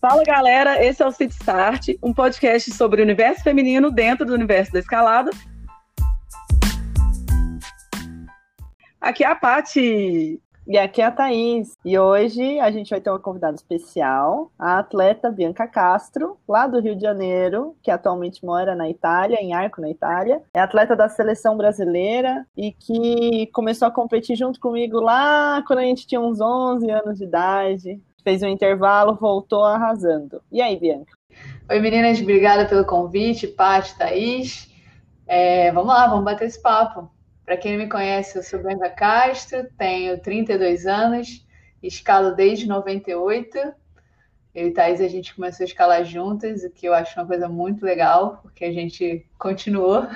Fala galera, esse é o City Start, um podcast sobre o universo feminino dentro do universo da escalada. Aqui é a Pati. E aqui é a Thaís. E hoje a gente vai ter uma convidada especial, a atleta Bianca Castro, lá do Rio de Janeiro, que atualmente mora na Itália, em Arco, na Itália. É atleta da seleção brasileira e que começou a competir junto comigo lá quando a gente tinha uns 11 anos de idade. Fez um intervalo, voltou arrasando. E aí, Bianca? Oi, meninas, obrigada pelo convite, Paty, Thaís. É, vamos lá, vamos bater esse papo. Para quem não me conhece, eu sou Brenda Castro, tenho 32 anos, escalo desde 98. Eu e Thaís, a gente começou a escalar juntas, o que eu acho uma coisa muito legal, porque a gente continuou.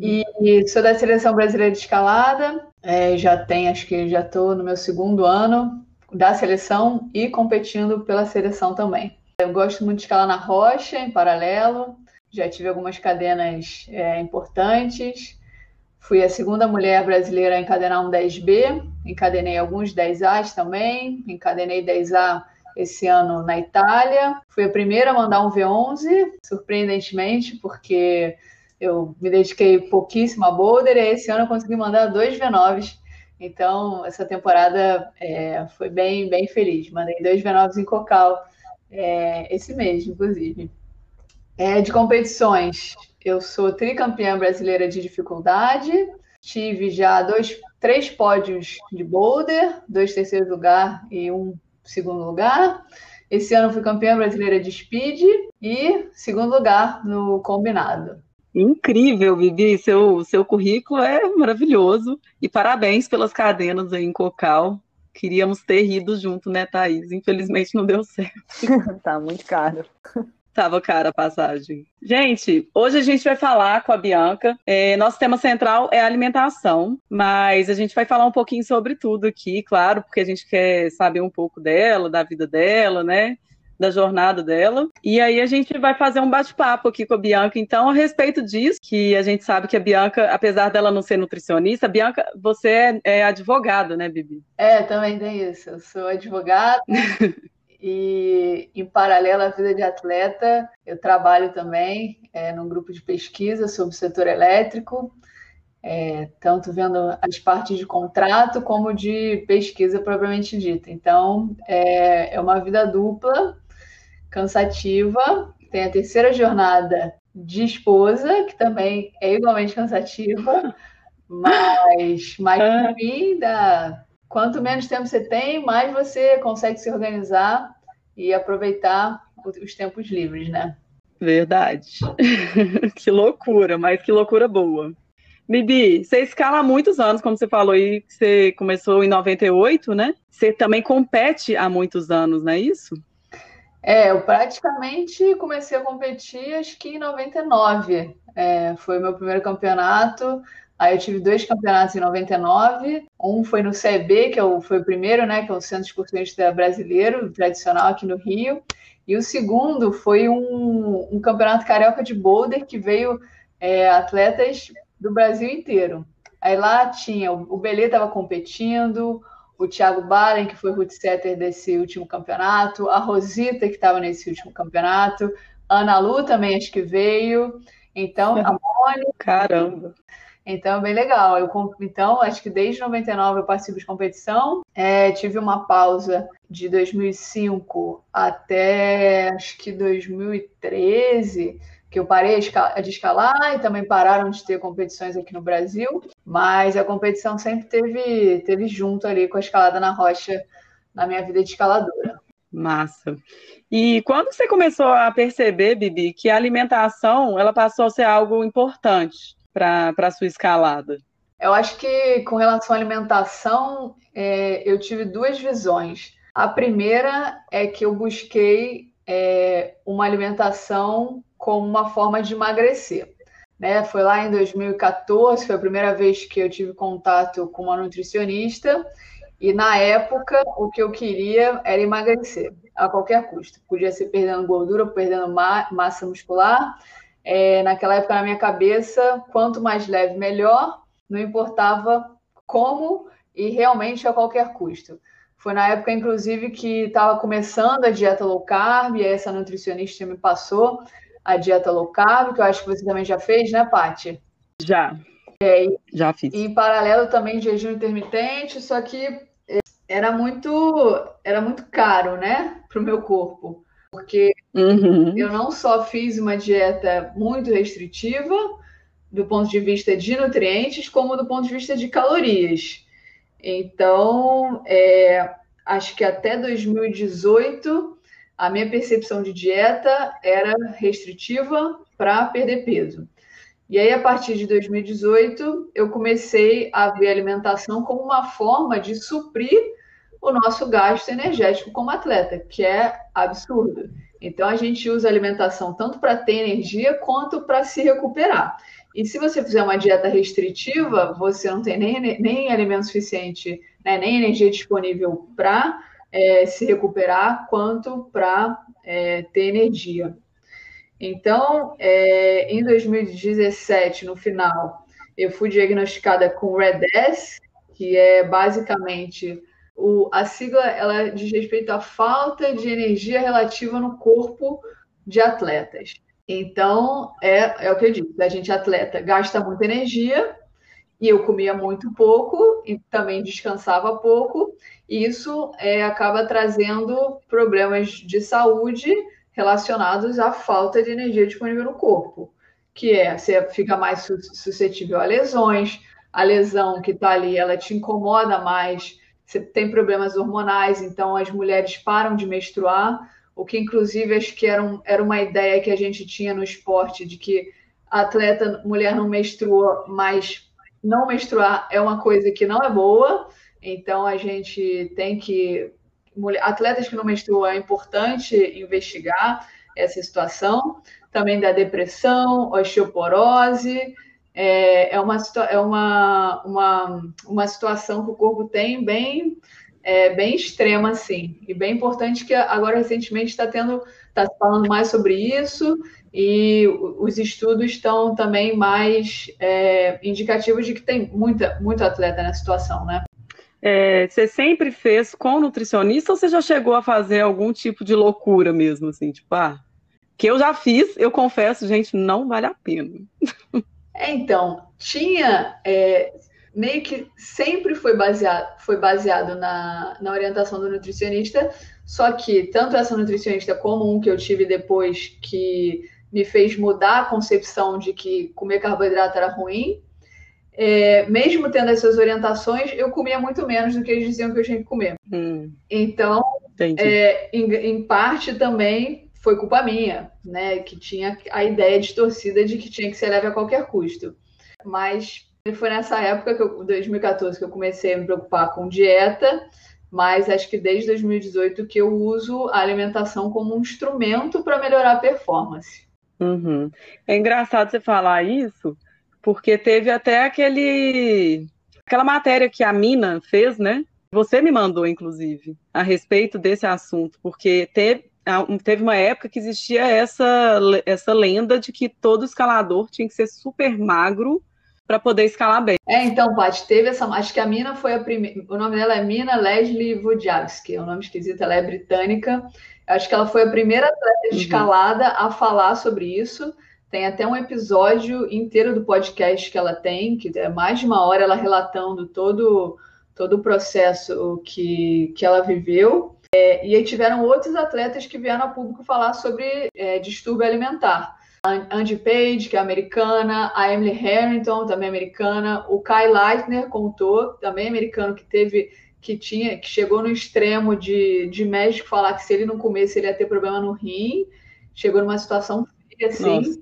E sou da Seleção Brasileira de Escalada, é, já tenho, acho que já estou no meu segundo ano da seleção e competindo pela seleção também. Eu gosto muito de escalar na rocha, em paralelo, já tive algumas cadenas é, importantes, Fui a segunda mulher brasileira a encadenar um 10B, encadenei alguns 10As também, encadenei 10A esse ano na Itália. Fui a primeira a mandar um V11, surpreendentemente, porque eu me dediquei pouquíssimo a boulder e esse ano eu consegui mandar dois V9s. Então, essa temporada é, foi bem, bem feliz. Mandei dois V9s em Cocal é, esse mês, inclusive. É, de competições, eu sou tricampeã brasileira de dificuldade. Tive já dois, três pódios de boulder, dois terceiros lugar e um segundo lugar. Esse ano fui campeã brasileira de speed e segundo lugar no combinado. Incrível, Bibi. Seu, seu currículo é maravilhoso. E parabéns pelas cadenas aí em Cocal. Queríamos ter rido junto, né, Thaís? Infelizmente não deu certo. tá muito caro. Tava cara a passagem. Gente, hoje a gente vai falar com a Bianca. É, nosso tema central é alimentação, mas a gente vai falar um pouquinho sobre tudo aqui, claro, porque a gente quer saber um pouco dela, da vida dela, né? Da jornada dela. E aí a gente vai fazer um bate-papo aqui com a Bianca, então, a respeito disso, que a gente sabe que a Bianca, apesar dela não ser nutricionista, Bianca, você é, é advogada, né, Bibi? É, também tem isso. Eu sou advogada. E, em paralelo à vida de atleta, eu trabalho também é, num grupo de pesquisa sobre o setor elétrico, é, tanto vendo as partes de contrato como de pesquisa propriamente dita. Então, é, é uma vida dupla, cansativa. Tem a terceira jornada de esposa, que também é igualmente cansativa, mas, mas no fim da, quanto menos tempo você tem, mais você consegue se organizar e aproveitar os tempos livres, né? Verdade. que loucura, mas que loucura boa. Bibi, você escala há muitos anos, como você falou aí, você começou em 98, né? Você também compete há muitos anos, não é isso? É, eu praticamente comecei a competir acho que em 99. É, foi o meu primeiro campeonato. Aí eu tive dois campeonatos em 99. Um foi no CEB, que é foi o primeiro, né? Que é o Centro Excursionista Brasileiro, tradicional aqui no Rio. E o segundo foi um, um campeonato carioca de boulder que veio é, atletas do Brasil inteiro. Aí lá tinha, o Belê estava competindo, o Thiago Balen, que foi root setter desse último campeonato, a Rosita, que estava nesse último campeonato, a Ana Lu também acho que veio. Então, a Mônica. Caramba! Então, é bem legal. Eu, então, acho que desde 99 eu participo de competição. É, tive uma pausa de 2005 até acho que 2013, que eu parei de escalar e também pararam de ter competições aqui no Brasil. Mas a competição sempre teve, teve junto ali com a escalada na rocha na minha vida de escaladora. Massa. E quando você começou a perceber, Bibi, que a alimentação ela passou a ser algo importante para a sua escalada? Eu acho que com relação à alimentação, é, eu tive duas visões. A primeira é que eu busquei é, uma alimentação como uma forma de emagrecer. Né? Foi lá em 2014, foi a primeira vez que eu tive contato com uma nutricionista, e na época o que eu queria era emagrecer a qualquer custo. Podia ser perdendo gordura, perdendo ma massa muscular, é, naquela época, na minha cabeça, quanto mais leve, melhor, não importava como e realmente a qualquer custo. Foi na época, inclusive, que estava começando a dieta low carb, e essa nutricionista me passou a dieta low carb, que eu acho que você também já fez, né, Paty? Já. É, já fiz. E em paralelo também jejum intermitente, só que é, era muito, era muito caro, né, para o meu corpo. Porque uhum. eu não só fiz uma dieta muito restritiva, do ponto de vista de nutrientes, como do ponto de vista de calorias. Então, é, acho que até 2018 a minha percepção de dieta era restritiva para perder peso. E aí, a partir de 2018, eu comecei a ver a alimentação como uma forma de suprir o nosso gasto energético como atleta, que é absurdo. Então, a gente usa a alimentação tanto para ter energia quanto para se recuperar. E se você fizer uma dieta restritiva, você não tem nem, nem alimento suficiente, né, nem energia disponível para é, se recuperar, quanto para é, ter energia. Então, é, em 2017, no final, eu fui diagnosticada com REDS, que é basicamente o, a sigla ela diz respeito à falta de energia relativa no corpo de atletas. Então, é, é o que eu disse, a gente atleta gasta muita energia, e eu comia muito pouco e também descansava pouco, e isso é, acaba trazendo problemas de saúde relacionados à falta de energia disponível no corpo, que é você fica mais suscetível a lesões, a lesão que está ali, ela te incomoda mais, você tem problemas hormonais, então as mulheres param de menstruar, o que inclusive acho que era, um, era uma ideia que a gente tinha no esporte, de que atleta mulher não menstrua, mas não menstruar é uma coisa que não é boa, então a gente tem que. Atletas que não menstruam é importante investigar essa situação, também da depressão, osteoporose. É, é, uma, é uma, uma, uma situação que o corpo tem bem é, bem extrema, assim, e bem importante que agora recentemente está tendo, está falando mais sobre isso, e os estudos estão também mais é, indicativos de que tem muita, muito atleta nessa situação, né? É, você sempre fez com nutricionista ou você já chegou a fazer algum tipo de loucura mesmo, assim, tipo, ah, que eu já fiz, eu confesso, gente, não vale a pena. É, então, tinha, é, meio que sempre foi baseado, foi baseado na, na orientação do nutricionista, só que tanto essa nutricionista como um que eu tive depois que me fez mudar a concepção de que comer carboidrato era ruim. É, mesmo tendo essas orientações, eu comia muito menos do que eles diziam que eu tinha que comer. Hum. Então, é, em, em, parte também foi culpa minha, né? Que tinha a ideia distorcida de que tinha que ser leve a qualquer custo. Mas foi nessa época, que eu, 2014, que eu comecei a me preocupar com dieta, mas acho que desde 2018 que eu uso a alimentação como um instrumento para melhorar a performance. Uhum. É engraçado você falar isso, porque teve até aquele aquela matéria que a Mina fez, né? Você me mandou, inclusive, a respeito desse assunto, porque teve, teve uma época que existia essa, essa lenda de que todo escalador tinha que ser super magro para poder escalar bem. É, então, Paty, teve essa. Acho que a Mina foi a primeira. O nome dela é Mina Leslie Wojcicki, é um nome esquisito, ela é britânica. Acho que ela foi a primeira atleta de uhum. escalada a falar sobre isso. Tem até um episódio inteiro do podcast que ela tem, que é mais de uma hora ela relatando todo, todo o processo que, que ela viveu. É, e aí tiveram outros atletas que vieram a público falar sobre é, distúrbio alimentar. Andy Page, que é americana, a Emily Harrington, também americana, o Kai Leitner contou, também americano, que teve, que tinha, que chegou no extremo de, de médico falar que se ele não comesse ele ia ter problema no rim, chegou numa situação assim. Nossa.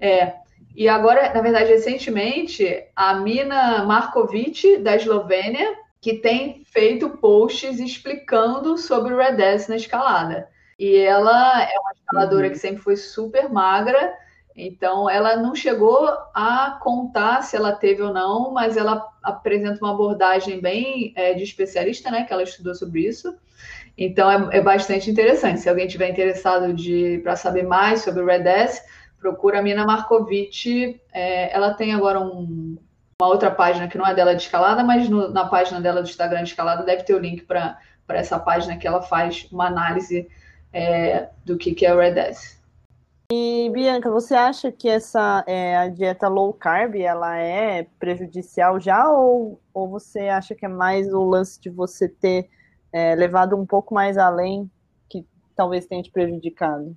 É. E agora, na verdade, recentemente, a Mina Markovic, da Eslovênia, que tem feito posts explicando sobre o Red na escalada. E ela é uma escaladora uhum. que sempre foi super magra, então ela não chegou a contar se ela teve ou não, mas ela apresenta uma abordagem bem é, de especialista, né? Que ela estudou sobre isso. Então é, é bastante interessante. Se alguém tiver interessado para saber mais sobre o Red S, procura a Mina Markovic. É, ela tem agora um, uma outra página que não é dela de escalada, mas no, na página dela do Instagram de escalada deve ter o link para essa página que ela faz uma análise é, do que, que é o REDS. E Bianca, você acha que essa é, a dieta low carb ela é prejudicial já ou, ou você acha que é mais o lance de você ter é, levado um pouco mais além que talvez tenha te prejudicado?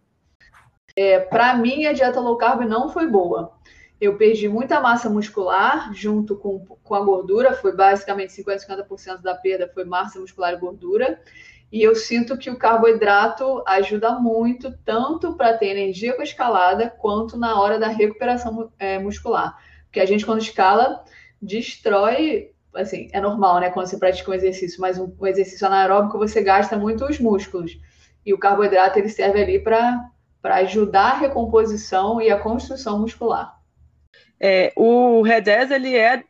É, Para mim, a dieta low carb não foi boa. Eu perdi muita massa muscular junto com, com a gordura, foi basicamente 50%, 50% da perda foi massa muscular e gordura. E eu sinto que o carboidrato ajuda muito, tanto para ter energia com a escalada, quanto na hora da recuperação é, muscular. Porque a gente, quando escala, destrói. Assim, é normal, né? Quando você pratica um exercício, mas um, um exercício anaeróbico, você gasta muito os músculos. E o carboidrato ele serve ali para ajudar a recomposição e a construção muscular. É, o REDES ele é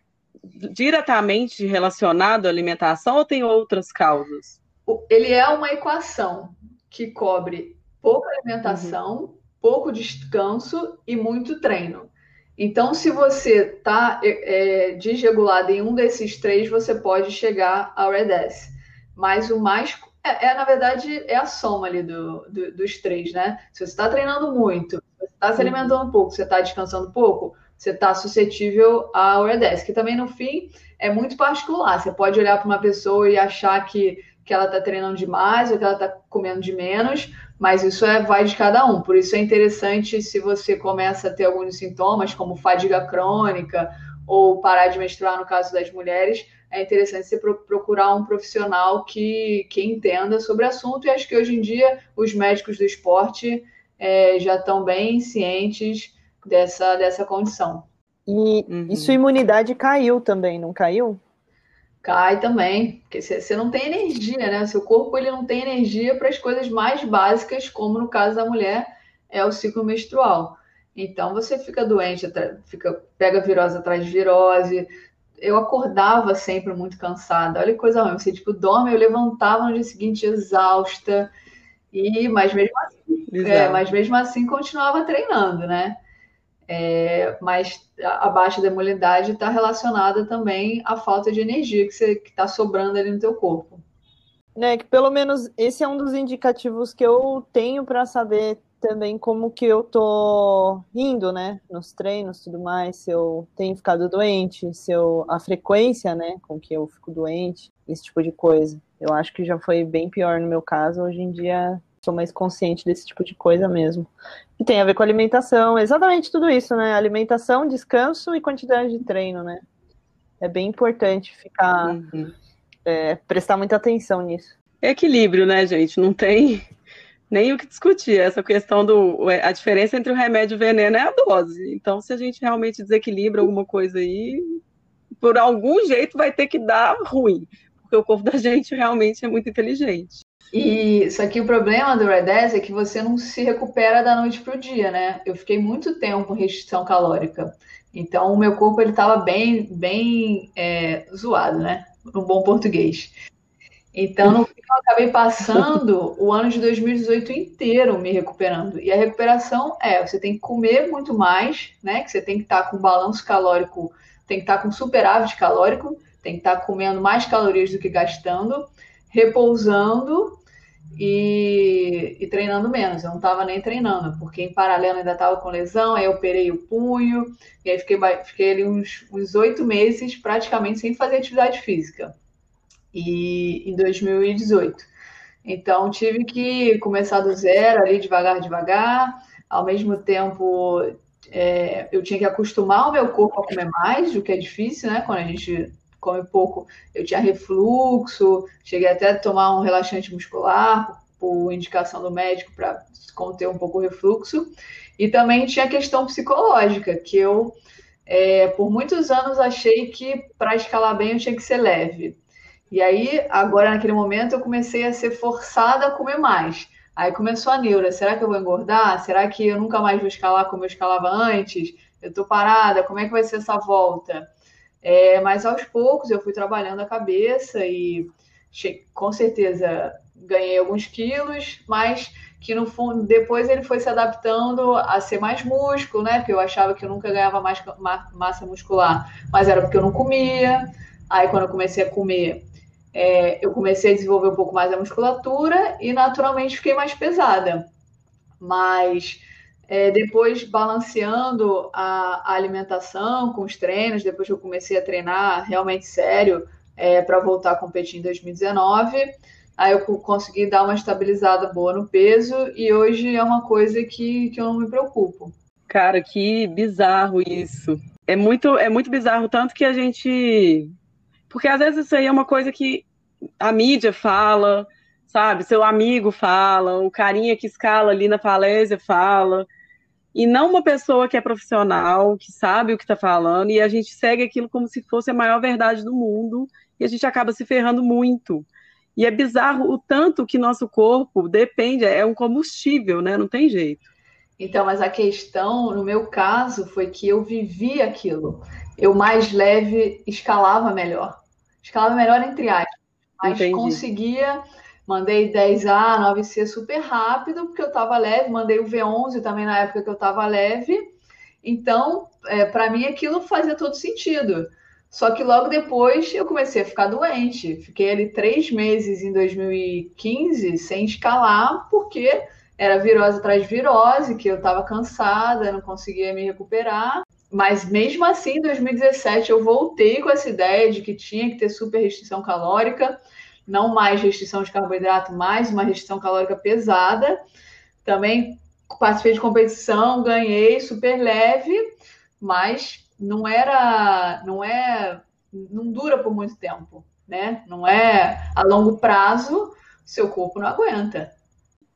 diretamente relacionado à alimentação ou tem outras causas? Ele é uma equação que cobre pouca alimentação, uhum. pouco descanso e muito treino. Então, se você está é, é, desregulado em um desses três, você pode chegar ao REDS. Mas o mais. É, é, na verdade, é a soma ali do, do dos três, né? Se você está treinando muito, você está se alimentando uhum. pouco, você está descansando pouco, você está suscetível ao REDS, que também, no fim, é muito particular. Você pode olhar para uma pessoa e achar que que ela está treinando demais ou que ela está comendo de menos, mas isso é, vai de cada um. Por isso é interessante se você começa a ter alguns sintomas, como fadiga crônica ou parar de menstruar, no caso das mulheres, é interessante você procurar um profissional que, que entenda sobre o assunto. E acho que hoje em dia os médicos do esporte é, já estão bem cientes dessa, dessa condição. E, uhum. e sua imunidade caiu também, não caiu? Cai também, porque você não tem energia, né? Seu corpo ele não tem energia para as coisas mais básicas, como no caso da mulher é o ciclo menstrual. Então você fica doente, fica pega virose atrás de virose. Eu acordava sempre muito cansada. Olha que coisa ruim. Você tipo dorme, eu levantava no dia seguinte exausta. E mas mesmo assim, é, mas mesmo assim continuava treinando, né? É, mas a baixa da imunidade está relacionada também à falta de energia que está sobrando ali no teu corpo. Né, que pelo menos esse é um dos indicativos que eu tenho para saber também como que eu tô indo, né, nos treinos, tudo mais, se eu tenho ficado doente, se eu a frequência, né, com que eu fico doente, esse tipo de coisa. Eu acho que já foi bem pior no meu caso, hoje em dia sou mais consciente desse tipo de coisa mesmo. E tem a ver com alimentação, exatamente tudo isso, né? Alimentação, descanso e quantidade de treino, né? É bem importante ficar, uhum. é, prestar muita atenção nisso. Equilíbrio, né, gente? Não tem nem o que discutir. Essa questão do. A diferença entre o remédio e o veneno é a dose. Então, se a gente realmente desequilibra alguma coisa aí, por algum jeito vai ter que dar ruim. Porque o corpo da gente realmente é muito inteligente. E só que o problema do Red é que você não se recupera da noite para o dia, né? Eu fiquei muito tempo em restrição calórica. Então o meu corpo ele estava bem, bem é, zoado, né? No bom português. Então, no eu acabei passando o ano de 2018 inteiro me recuperando. E a recuperação é, você tem que comer muito mais, né? Que você tem que estar com balanço calórico, tem que estar com superávit calórico, tem que estar comendo mais calorias do que gastando, repousando e, e, treinando menos. Eu não estava nem treinando, porque em paralelo ainda estava com lesão, aí eu operei o punho, e aí fiquei, fiquei ali uns oito meses praticamente sem fazer atividade física. E em 2018. Então tive que começar do zero ali, devagar, devagar. Ao mesmo tempo, é, eu tinha que acostumar o meu corpo a comer mais, o que é difícil, né? Quando a gente come pouco, eu tinha refluxo, cheguei até a tomar um relaxante muscular por indicação do médico para conter um pouco o refluxo. E também tinha a questão psicológica, que eu, é, por muitos anos, achei que para escalar bem eu tinha que ser leve. E aí, agora naquele momento, eu comecei a ser forçada a comer mais. Aí começou a neura: será que eu vou engordar? Será que eu nunca mais vou escalar como eu escalava antes? Eu tô parada, como é que vai ser essa volta? É, mas aos poucos eu fui trabalhando a cabeça e com certeza ganhei alguns quilos, mas que no fundo depois ele foi se adaptando a ser mais músculo, né? Porque eu achava que eu nunca ganhava mais massa muscular, mas era porque eu não comia. Aí quando eu comecei a comer, é, eu comecei a desenvolver um pouco mais a musculatura e naturalmente fiquei mais pesada. Mas é, depois balanceando a, a, alimentação com os treinos, depois que eu comecei a treinar realmente sério é, para voltar a competir em 2019, aí eu consegui dar uma estabilizada boa no peso e hoje é uma coisa que, que eu não me preocupo. Cara, que bizarro isso. É muito, é muito bizarro, tanto que a gente. Porque às vezes isso aí é uma coisa que a mídia fala, sabe? Seu amigo fala, o carinha que escala ali na falésia fala. E não uma pessoa que é profissional, que sabe o que está falando, e a gente segue aquilo como se fosse a maior verdade do mundo, e a gente acaba se ferrando muito. E é bizarro o tanto que nosso corpo depende, é um combustível, né? Não tem jeito. Então, mas a questão, no meu caso, foi que eu vivi aquilo. Eu mais leve escalava melhor. Escalava melhor entre aspas, mas Entendi. conseguia. Mandei 10A, 9C super rápido, porque eu estava leve. Mandei o V11 também na época que eu estava leve. Então, é, para mim, aquilo fazia todo sentido. Só que logo depois eu comecei a ficar doente. Fiquei ali três meses em 2015 sem escalar, porque era virose atrás de virose, que eu estava cansada, não conseguia me recuperar. Mas mesmo assim, em 2017, eu voltei com essa ideia de que tinha que ter super restrição calórica, não mais restrição de carboidrato, mais uma restrição calórica pesada. Também participei de competição, ganhei super leve, mas não era, não é, não dura por muito tempo, né? Não é a longo prazo, seu corpo não aguenta.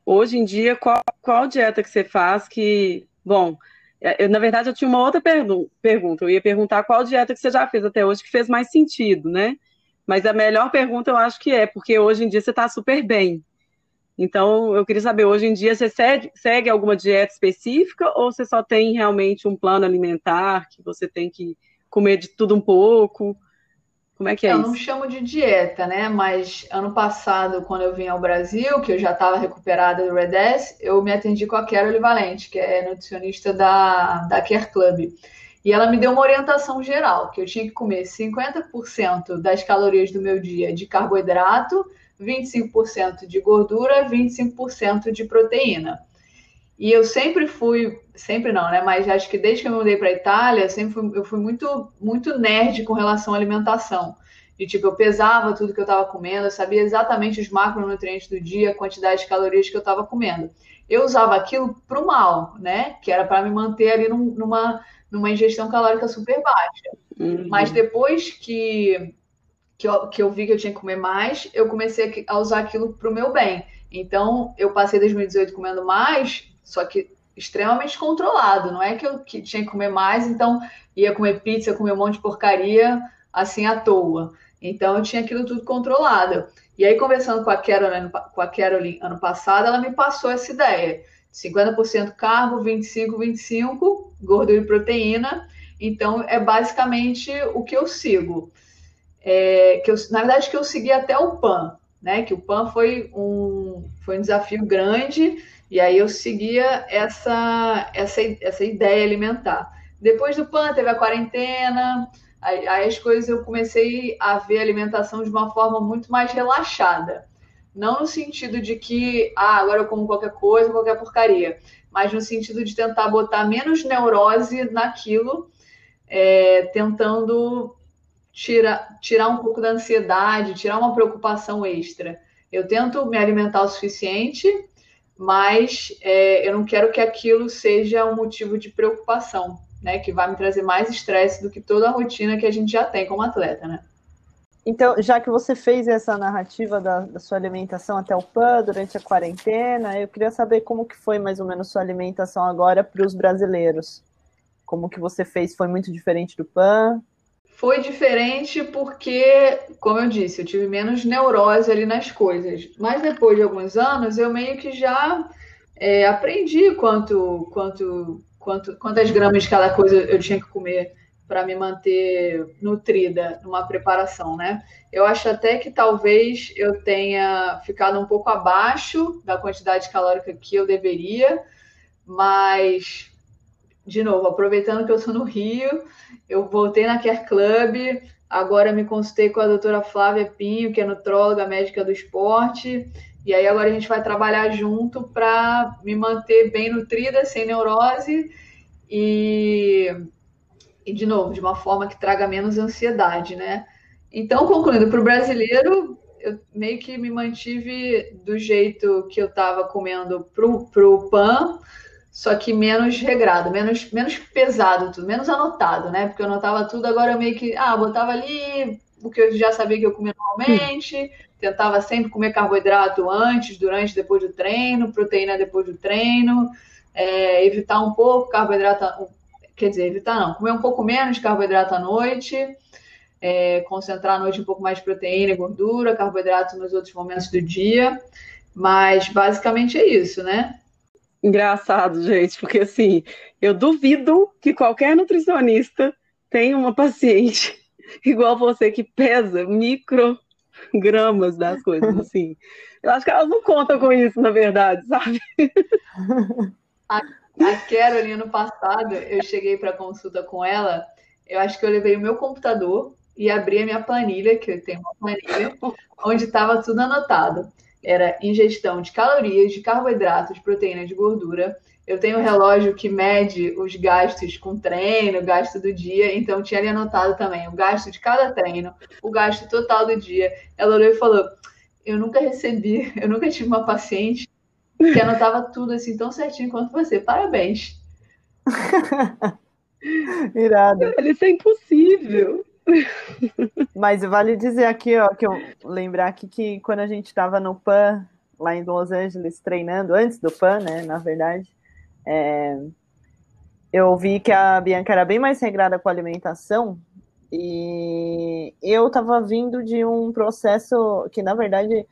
Hoje em dia, qual, qual dieta que você faz que. Bom, é, eu, na verdade, eu tinha uma outra pergunta. Eu ia perguntar qual dieta que você já fez até hoje que fez mais sentido, né? Mas a melhor pergunta eu acho que é, porque hoje em dia você está super bem. Então, eu queria saber, hoje em dia você segue, segue alguma dieta específica ou você só tem realmente um plano alimentar que você tem que comer de tudo um pouco? Como é que é eu isso? Eu não chamo de dieta, né? Mas ano passado, quando eu vim ao Brasil, que eu já estava recuperada do Redes, eu me atendi com a Carol Valente, que é nutricionista da, da Care Club. E ela me deu uma orientação geral, que eu tinha que comer 50% das calorias do meu dia de carboidrato, 25% de gordura, 25% de proteína. E eu sempre fui, sempre não, né? Mas acho que desde que eu me mudei para a Itália, sempre fui, eu fui muito, muito nerd com relação à alimentação. De tipo, eu pesava tudo que eu estava comendo, eu sabia exatamente os macronutrientes do dia, a quantidade de calorias que eu estava comendo. Eu usava aquilo para o mal, né? Que era para me manter ali num, numa, numa ingestão calórica super baixa. Uhum. Mas depois que, que eu, que, eu, vi que eu tinha que comer mais, eu comecei a usar aquilo para o meu bem. Então, eu passei 2018 comendo mais, só que extremamente controlado. Não é que eu que tinha que comer mais, então ia comer pizza, comer um monte de porcaria assim à toa. Então eu tinha aquilo tudo controlado. E aí, conversando com a Caroline, com a Caroline ano passado, ela me passou essa ideia. 50% carbo, 25, 25, gordura e proteína. Então, é basicamente o que eu sigo. É, que eu, na verdade, que eu segui até o PAN, né? Que o PAN foi um, foi um desafio grande e aí eu seguia essa, essa, essa ideia alimentar. Depois do PAN, teve a quarentena, aí, aí as coisas eu comecei a ver a alimentação de uma forma muito mais relaxada. Não no sentido de que, ah, agora eu como qualquer coisa, qualquer porcaria, mas no sentido de tentar botar menos neurose naquilo, é, tentando tirar, tirar um pouco da ansiedade, tirar uma preocupação extra. Eu tento me alimentar o suficiente mas é, eu não quero que aquilo seja um motivo de preocupação, né? Que vai me trazer mais estresse do que toda a rotina que a gente já tem como atleta, né? Então, já que você fez essa narrativa da, da, sua alimentação até o PAN durante a quarentena, eu queria saber como que foi mais ou menos sua alimentação agora para os brasileiros. Como que você fez? Foi muito diferente do PAN? Foi diferente porque, como eu disse, eu tive menos neurose ali nas coisas. Mas depois de alguns anos, eu meio que já é, aprendi quanto, quanto, quanto, quantas gramas de cada coisa eu tinha que comer para me manter nutrida numa preparação, né? Eu acho até que talvez eu tenha ficado um pouco abaixo da quantidade calórica que eu deveria, mas de novo, aproveitando que eu estou no Rio, eu voltei na Care Club, Agora me consultei com a doutora Flávia Pinho, que é nutróloga médica do esporte. E aí agora a gente vai trabalhar junto para me manter bem nutrida, sem neurose e, e, de novo, de uma forma que traga menos ansiedade, né? Então, concluindo, para o brasileiro, eu meio que me mantive do jeito que eu estava comendo pro, pro PAN, só que menos regrado, menos, menos pesado tudo, menos anotado, né? Porque eu anotava tudo, agora eu meio que, ah, botava ali o que eu já sabia que eu comia normalmente, tentava sempre comer carboidrato antes, durante, depois do treino, proteína depois do treino, é, evitar um pouco carboidrato, quer dizer, evitar não, comer um pouco menos de carboidrato à noite, é, concentrar à noite um pouco mais de proteína e gordura, carboidrato nos outros momentos do dia. Mas basicamente é isso, né? Engraçado, gente, porque assim, eu duvido que qualquer nutricionista tenha uma paciente igual você que pesa microgramas das coisas, assim. Eu acho que elas não contam com isso, na verdade, sabe? A, a Carolina, ano passado, eu cheguei para consulta com ela, eu acho que eu levei o meu computador e abri a minha planilha, que eu tenho uma planilha, onde estava tudo anotado. Era ingestão de calorias, de carboidratos, de proteína, de gordura. Eu tenho um relógio que mede os gastos com treino, o gasto do dia, então tinha ali anotado também o gasto de cada treino, o gasto total do dia. Ela olhou e falou: Eu nunca recebi, eu nunca tive uma paciente que anotava tudo assim tão certinho quanto você. Parabéns. Irado. Isso é impossível. Mas vale dizer aqui, ó, que eu lembrar aqui que quando a gente estava no PAN, lá em Los Angeles, treinando, antes do PAN, né, na verdade, é, eu vi que a Bianca era bem mais regrada com a alimentação e eu estava vindo de um processo que, na verdade,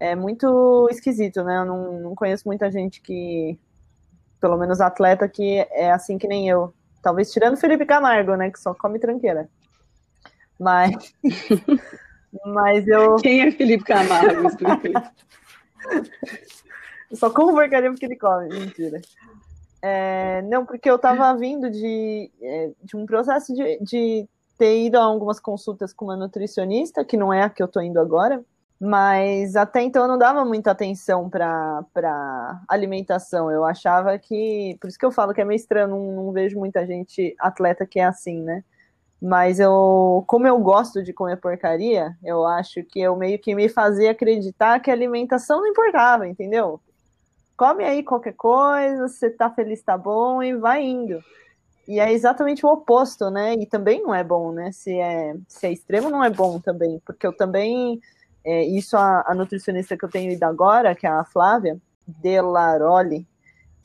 é muito esquisito, né? Eu não, não conheço muita gente que, pelo menos atleta, que é assim que nem eu. Talvez tirando Felipe Camargo, né? Que só come tranqueira. Mas. mas eu. Quem é Felipe Camargo? Só como porcaria porque ele come. Mentira. É, não, porque eu tava vindo de, é, de um processo de, de ter ido a algumas consultas com uma nutricionista, que não é a que eu tô indo agora, mas até então eu não dava muita atenção para alimentação. Eu achava que. Por isso que eu falo que é meio estranho, não, não vejo muita gente atleta que é assim, né? Mas eu, como eu gosto de comer porcaria, eu acho que eu meio que me fazia acreditar que a alimentação não importava, entendeu? Come aí qualquer coisa, você tá feliz, tá bom, e vai indo. E é exatamente o oposto, né? E também não é bom, né? Se é, se é extremo, não é bom também, porque eu também. É, isso a, a nutricionista que eu tenho ido agora, que é a Flávia Delaroli,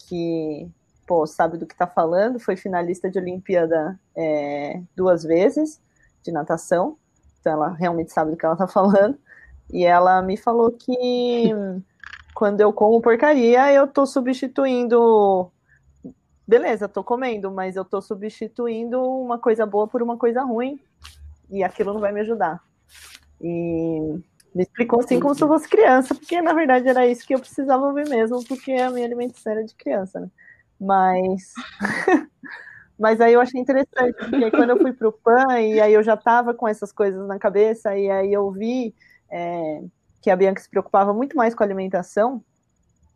que pô, sabe do que está falando, foi finalista de Olimpíada é, duas vezes de natação, então ela realmente sabe do que ela está falando. E ela me falou que quando eu como porcaria, eu estou substituindo. Beleza, estou comendo, mas eu estou substituindo uma coisa boa por uma coisa ruim. E aquilo não vai me ajudar. E me explicou assim como se eu fosse criança, porque na verdade era isso que eu precisava ouvir mesmo, porque a minha alimentação era de criança, né? Mas. Mas aí eu achei interessante, porque quando eu fui para o PAN, e aí eu já estava com essas coisas na cabeça, e aí eu vi é, que a Bianca se preocupava muito mais com a alimentação,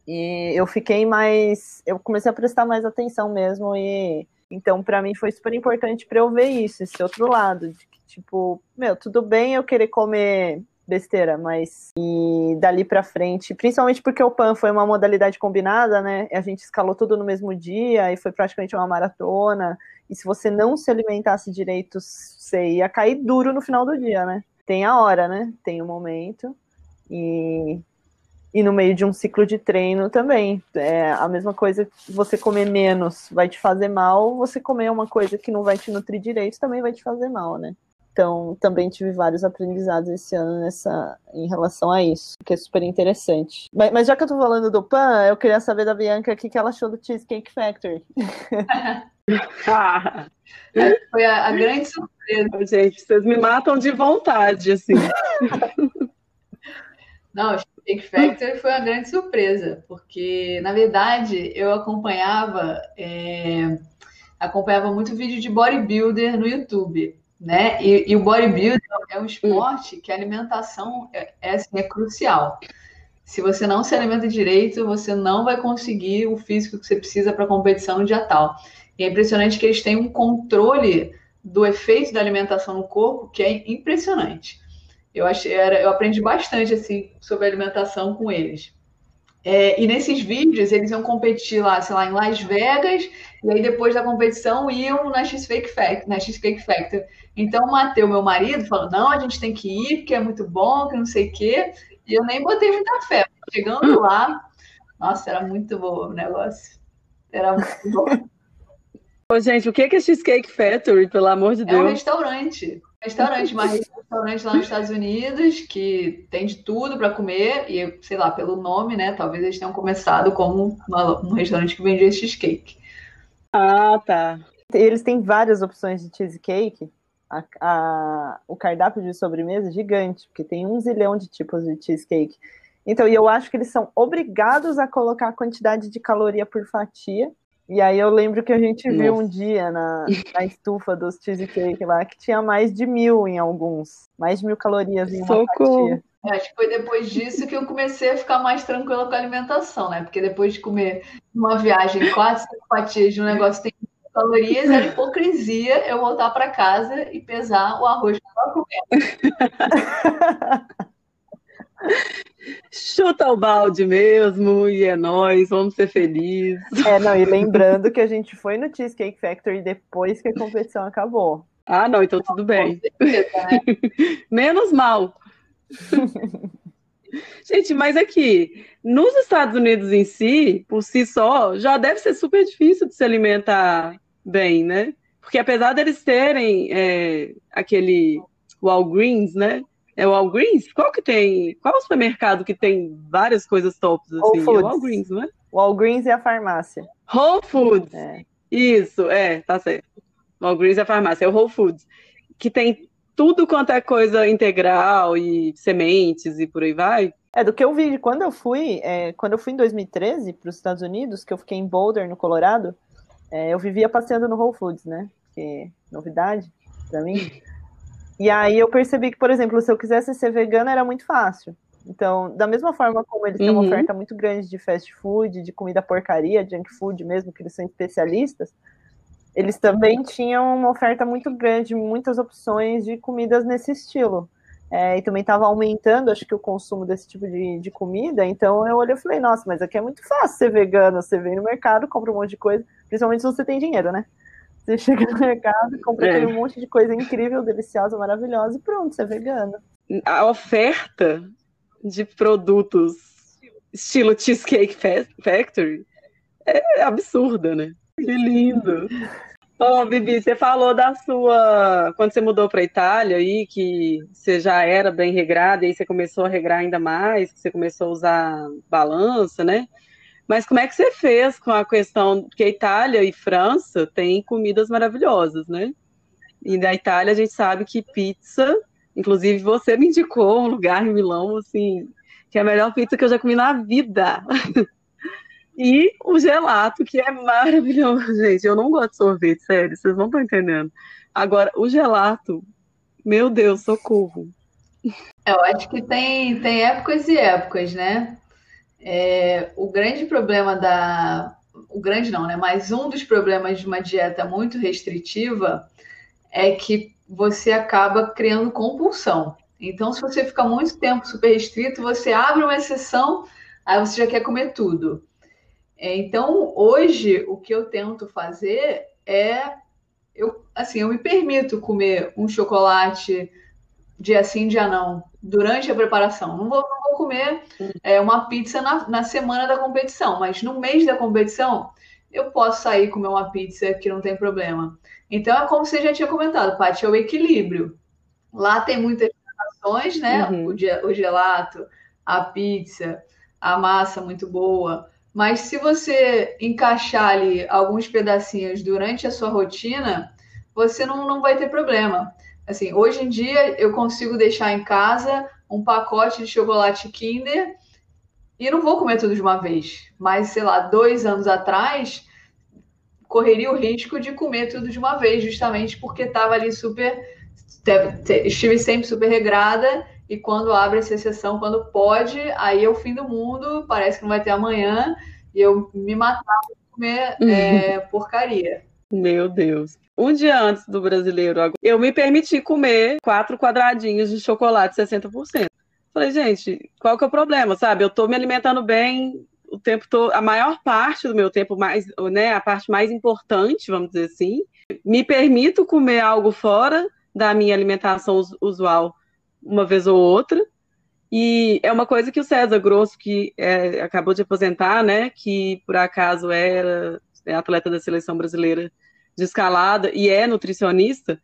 e eu fiquei mais. Eu comecei a prestar mais atenção mesmo, e então para mim foi super importante para eu ver isso, esse outro lado, de que, tipo, meu, tudo bem eu querer comer besteira, mas e dali para frente, principalmente porque o PAN foi uma modalidade combinada, né? A gente escalou tudo no mesmo dia e foi praticamente uma maratona. E se você não se alimentasse direito, você ia cair duro no final do dia, né? Tem a hora, né? Tem o momento. E, e no meio de um ciclo de treino também. É a mesma coisa, você comer menos vai te fazer mal, você comer uma coisa que não vai te nutrir direito também vai te fazer mal, né? Então, também tive vários aprendizados esse ano nessa, em relação a isso, que é super interessante. Mas, mas já que eu tô falando do PAN, eu queria saber da Bianca o que, que ela achou do Cheesecake Factory. Foi a, a, grande surpresa. Gente, vocês me matam de vontade, assim. Não, o Cheesecake Factory foi uma grande surpresa, porque, na verdade, eu acompanhava, é, acompanhava muito vídeo de bodybuilder no YouTube. né? E, e o bodybuilding é um esporte que a alimentação é, é, assim, é crucial. Se você não se alimenta direito, você não vai conseguir o físico que você precisa para a competição no dia tal. E é impressionante que eles têm um controle do efeito da alimentação no corpo que é impressionante. Eu achei, era, eu aprendi bastante assim sobre alimentação com eles. É, e nesses vídeos eles iam competir lá, sei lá, em Las Vegas, e aí depois da competição iam na X-Fake Factor, na X-Fake Factor. Então o Matheus, meu marido, falou: não, a gente tem que ir, porque é muito bom, que não sei o quê. E eu nem botei muita fé. Chegando lá, nossa, era muito bom o negócio. Era muito bom. Ô, gente, o que é Cheesecake Factory, pelo amor de Deus? É um restaurante. Restaurante, uma restaurante lá nos Estados Unidos que tem de tudo para comer e, sei lá, pelo nome, né? Talvez eles tenham começado como uma, um restaurante que vendia cheesecake. Ah, tá. Eles têm várias opções de cheesecake. A, a, o cardápio de sobremesa é gigante, porque tem um zilhão de tipos de cheesecake. Então, e eu acho que eles são obrigados a colocar a quantidade de caloria por fatia e aí eu lembro que a gente Nossa. viu um dia na, na estufa dos cheesecake lá que tinha mais de mil em alguns. Mais de mil calorias em uma Socorro. fatia. É, acho que foi depois disso que eu comecei a ficar mais tranquila com a alimentação, né? Porque depois de comer uma viagem, quatro, cinco fatias de um negócio que tem calorias, era hipocrisia eu voltar para casa e pesar o arroz que eu estava comendo. Chuta o balde mesmo e é nós, vamos ser felizes. É, não, e lembrando que a gente foi no Cheesecake Factory depois que a competição acabou. Ah, não, então tudo bem. Né? Menos mal. gente, mas aqui, nos Estados Unidos em si, por si só, já deve ser super difícil de se alimentar bem, né? Porque apesar deles terem é, aquele Walgreens, né? É o Walgreens? Qual que tem? Qual é o supermercado que tem várias coisas tops assim? É o Walgreens, não é? O Walgreens é a farmácia. Whole Foods. É. Isso, é, tá certo. Walgreens é a farmácia, é o Whole Foods. Que tem tudo quanto é coisa integral e sementes e por aí vai. É, do que eu vi quando eu fui, é, quando eu fui em 2013 para os Estados Unidos, que eu fiquei em Boulder, no Colorado, é, eu vivia passeando no Whole Foods, né? Que novidade para mim. E aí eu percebi que, por exemplo, se eu quisesse ser vegana era muito fácil. Então, da mesma forma como eles têm uma uhum. oferta muito grande de fast food, de comida porcaria, junk food mesmo, que eles são especialistas, eles também tinham uma oferta muito grande, muitas opções de comidas nesse estilo. É, e também estava aumentando, acho que, o consumo desse tipo de, de comida. Então eu olhei e falei, nossa, mas aqui é muito fácil ser vegano. Você vem no mercado, compra um monte de coisa, principalmente se você tem dinheiro, né? Você chega no mercado, compra é. aquele monte de coisa incrível, deliciosa, maravilhosa e pronto, você é vegano. A oferta de produtos estilo Cheesecake Factory é absurda, né? Que lindo! Ô, oh, Bibi, você falou da sua. Quando você mudou para a Itália aí, que você já era bem regrada, e aí você começou a regrar ainda mais, que você começou a usar balança, né? Mas como é que você fez com a questão que a Itália e França têm comidas maravilhosas, né? E na Itália a gente sabe que pizza, inclusive você me indicou um lugar em Milão, assim, que é a melhor pizza que eu já comi na vida. e o gelato, que é maravilhoso, gente. Eu não gosto de sorvete, sério, vocês não estão entendendo. Agora, o gelato, meu Deus, socorro. Eu acho que tem, tem épocas e épocas, né? É, o grande problema da. O grande não, né? Mas um dos problemas de uma dieta muito restritiva é que você acaba criando compulsão. Então, se você fica muito tempo super restrito, você abre uma exceção, aí você já quer comer tudo. Então, hoje, o que eu tento fazer é. Eu, assim, eu me permito comer um chocolate dia sim, dia não, durante a preparação. Não vou, não vou comer é, uma pizza na, na semana da competição, mas no mês da competição eu posso sair e comer uma pizza que não tem problema. Então é como você já tinha comentado, Paty, é o equilíbrio. Lá tem muitas ações, né? Uhum. O, o gelato, a pizza, a massa muito boa. Mas se você encaixar ali alguns pedacinhos durante a sua rotina, você não, não vai ter problema. Assim, hoje em dia eu consigo deixar em casa um pacote de chocolate Kinder e não vou comer tudo de uma vez. Mas, sei lá, dois anos atrás, correria o risco de comer tudo de uma vez, justamente porque estava ali super estive sempre super regrada e quando abre essa exceção, quando pode, aí é o fim do mundo, parece que não vai ter amanhã, e eu me matava de comer é, porcaria. Meu Deus. Um dia antes do brasileiro, eu me permiti comer quatro quadradinhos de chocolate 60%. Falei, gente, qual que é o problema, sabe? Eu tô me alimentando bem o tempo todo, a maior parte do meu tempo, mais, né, a parte mais importante, vamos dizer assim. Me permito comer algo fora da minha alimentação usual uma vez ou outra. E é uma coisa que o César Grosso, que é, acabou de aposentar, né, que por acaso era é atleta da seleção brasileira de escalada e é nutricionista,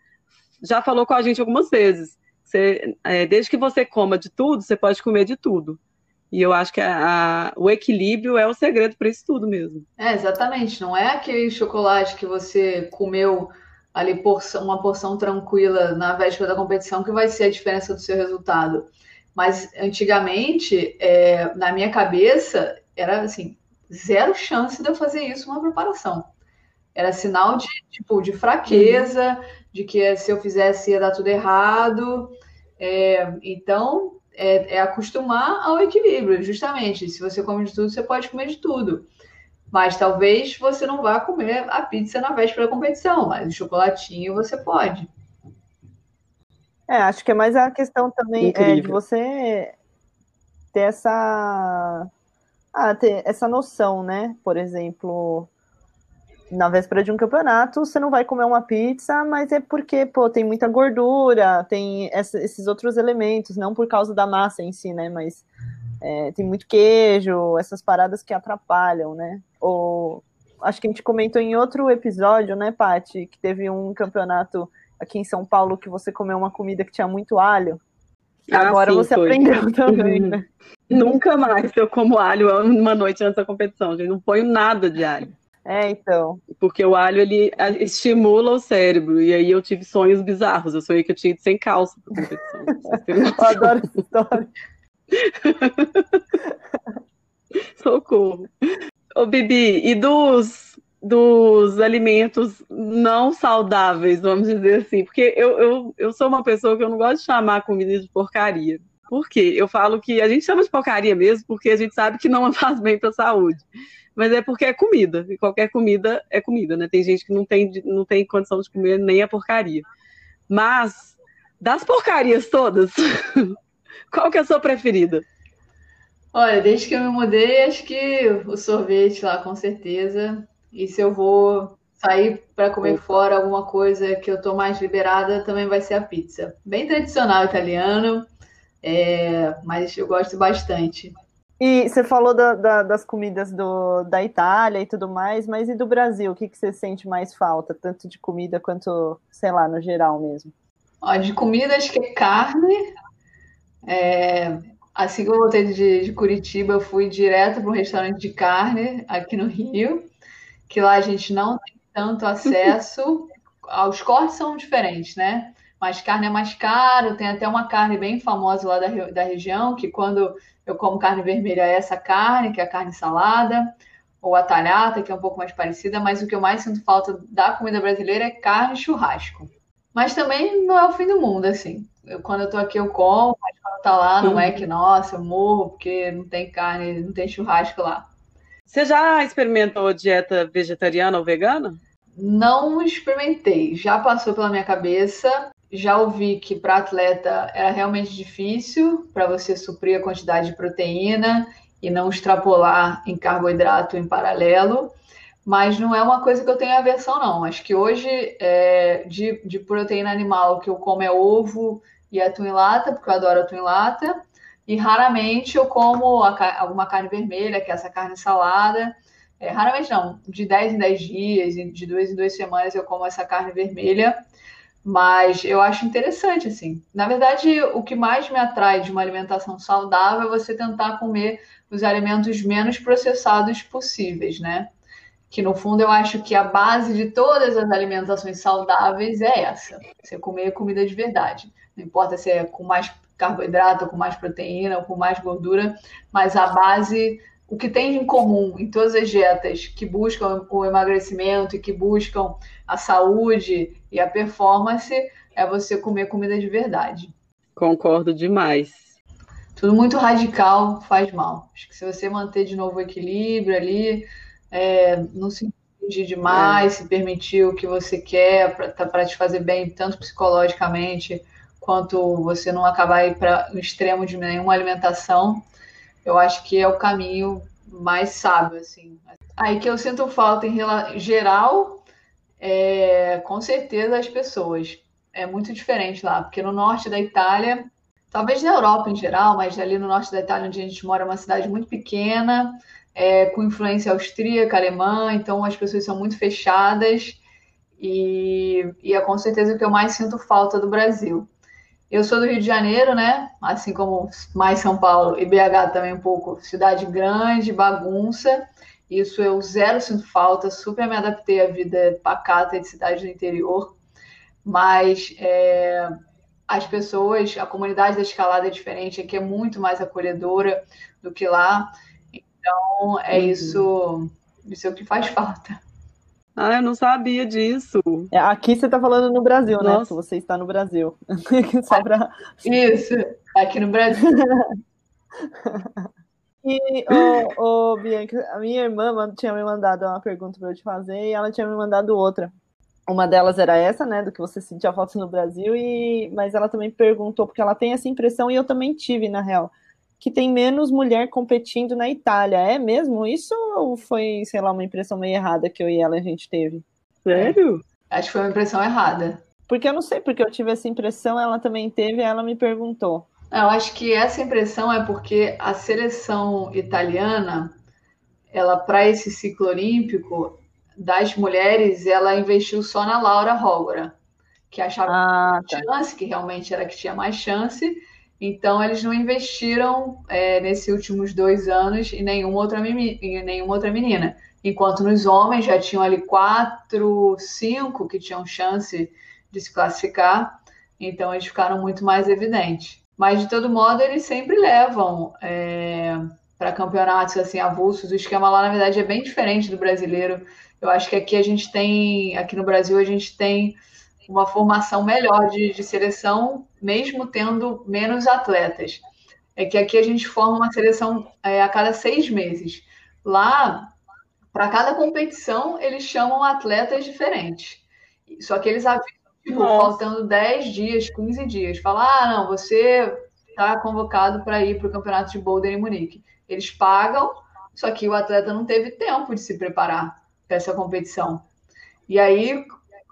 já falou com a gente algumas vezes. Você, é, desde que você coma de tudo, você pode comer de tudo. E eu acho que a, a, o equilíbrio é o segredo para isso tudo mesmo. É, exatamente. Não é aquele chocolate que você comeu ali porção, uma porção tranquila na véspera da competição que vai ser a diferença do seu resultado. Mas antigamente, é, na minha cabeça, era assim, zero chance de eu fazer isso numa preparação. Era sinal de, tipo, de fraqueza, de que se eu fizesse ia dar tudo errado. É, então, é, é, acostumar ao equilíbrio, justamente. Se você come de tudo, você pode comer de tudo. Mas talvez você não vá comer a pizza na véspera da competição, mas o chocolatinho você pode. É, acho que é mais a questão também é, de você ter essa ah, ter essa noção, né? Por exemplo, na véspera de um campeonato, você não vai comer uma pizza, mas é porque, pô, tem muita gordura, tem essa, esses outros elementos, não por causa da massa em si, né? Mas é, tem muito queijo, essas paradas que atrapalham, né? Ou acho que a gente comentou em outro episódio, né, Paty, que teve um campeonato aqui em São Paulo que você comeu uma comida que tinha muito alho. Ah, Agora sim, você foi. aprendeu também, né? Nunca mais eu como alho uma noite antes da competição, gente. Não ponho nada de alho. É, então. Porque o alho, ele estimula o cérebro. E aí eu tive sonhos bizarros. Eu sonhei que eu tinha ido sem calça pra competição. eu adoro essa história. Socorro. Ô, Bibi, e dos, dos alimentos não saudáveis, vamos dizer assim? Porque eu, eu, eu sou uma pessoa que eu não gosto de chamar comida de porcaria. Por quê? Eu falo que a gente chama de porcaria mesmo porque a gente sabe que não faz bem para a saúde. Mas é porque é comida, e qualquer comida é comida, né? Tem gente que não tem, não tem condição de comer nem a porcaria. Mas, das porcarias todas, qual que é a sua preferida? Olha, desde que eu me mudei, acho que o sorvete lá, com certeza. E se eu vou sair para comer fora alguma coisa que eu tô mais liberada, também vai ser a pizza. Bem tradicional italiano, é, mas eu gosto bastante. E você falou da, da, das comidas do, da Itália e tudo mais, mas e do Brasil? O que, que você sente mais falta, tanto de comida quanto, sei lá, no geral mesmo? Ó, de comida, acho que é carne. É, assim que eu voltei de, de Curitiba, eu fui direto para um restaurante de carne aqui no Rio, que lá a gente não tem tanto acesso. Os cortes são diferentes, né? Mas carne é mais caro, tem até uma carne bem famosa lá da, da região, que quando eu como carne vermelha é essa carne, que é a carne salada, ou a talhata, que é um pouco mais parecida, mas o que eu mais sinto falta da comida brasileira é carne e churrasco. Mas também não é o fim do mundo, assim. Eu, quando eu tô aqui eu como, mas quando tá lá não é que, nossa, eu morro porque não tem carne, não tem churrasco lá. Você já experimentou dieta vegetariana ou vegana? Não experimentei. Já passou pela minha cabeça. Já ouvi que para atleta era realmente difícil para você suprir a quantidade de proteína e não extrapolar em carboidrato em paralelo mas não é uma coisa que eu tenho aversão, não. Acho que hoje, é, de, de proteína animal, que eu como é ovo e atum em lata, porque eu adoro atum em lata, e raramente eu como a, alguma carne vermelha, que é essa carne salada. É, raramente não, de 10 em 10 dias, de 2 em 2 semanas eu como essa carne vermelha, mas eu acho interessante, assim. Na verdade, o que mais me atrai de uma alimentação saudável é você tentar comer os alimentos menos processados possíveis, né? que no fundo eu acho que a base de todas as alimentações saudáveis é essa: você comer comida de verdade. Não importa se é com mais carboidrato, com mais proteína ou com mais gordura, mas a base, o que tem em comum em todas as dietas que buscam o emagrecimento e que buscam a saúde e a performance é você comer comida de verdade. Concordo demais. Tudo muito radical faz mal. Acho que se você manter de novo o equilíbrio ali, é, não se impedir demais, é. se permitir o que você quer para tá, te fazer bem, tanto psicologicamente quanto você não acabar aí para o extremo de nenhuma alimentação, eu acho que é o caminho mais sábio, assim. Aí que eu sinto falta em geral, é, com certeza as pessoas. É muito diferente lá, porque no norte da Itália, talvez na Europa em geral, mas ali no norte da Itália, onde a gente mora, é uma cidade muito pequena, é, com influência austríaca, alemã, então as pessoas são muito fechadas e, e é com certeza o que eu mais sinto falta do Brasil. Eu sou do Rio de Janeiro, né? Assim como mais São Paulo e BH também um pouco. Cidade grande, bagunça. Isso eu zero sinto falta, super me adaptei à vida pacata de cidade do interior. Mas é, as pessoas, a comunidade da escalada é diferente, aqui é muito mais acolhedora do que lá. Então é uhum. isso, isso é o que faz falta. Ah, eu não sabia disso. É, aqui você está falando no Brasil, né? Nossa. né? Você está no Brasil. Só pra... Isso, aqui no Brasil. e, ô, ô, Bianca, a minha irmã tinha me mandado uma pergunta para eu te fazer e ela tinha me mandado outra. Uma delas era essa, né, do que você sentia falta no Brasil, e mas ela também perguntou, porque ela tem essa impressão, e eu também tive, na real, que tem menos mulher competindo na Itália. É mesmo isso ou foi, sei lá, uma impressão meio errada que eu e ela a gente teve? Sério? Acho que foi uma impressão errada. Porque eu não sei, porque eu tive essa impressão, ela também teve, ela me perguntou. Eu acho que essa impressão é porque a seleção italiana, ela para esse ciclo olímpico das mulheres, ela investiu só na Laura Holgora, que achava ah, que tinha tá. chance, que realmente era que tinha mais chance, então, eles não investiram é, nesses últimos dois anos em nenhuma, outra, em nenhuma outra menina. Enquanto nos homens já tinham ali quatro, cinco que tinham chance de se classificar. Então, eles ficaram muito mais evidentes. Mas, de todo modo, eles sempre levam é, para campeonatos assim avulsos. O esquema lá, na verdade, é bem diferente do brasileiro. Eu acho que aqui a gente tem, aqui no Brasil, a gente tem uma formação melhor de, de seleção, mesmo tendo menos atletas. É que aqui a gente forma uma seleção é, a cada seis meses. Lá, para cada competição, eles chamam atletas diferentes. Só que eles avisam, tipo, faltando 10 dias, 15 dias. Falar, ah, não, você está convocado para ir para o campeonato de boulder em Munique. Eles pagam, só que o atleta não teve tempo de se preparar para essa competição. E aí,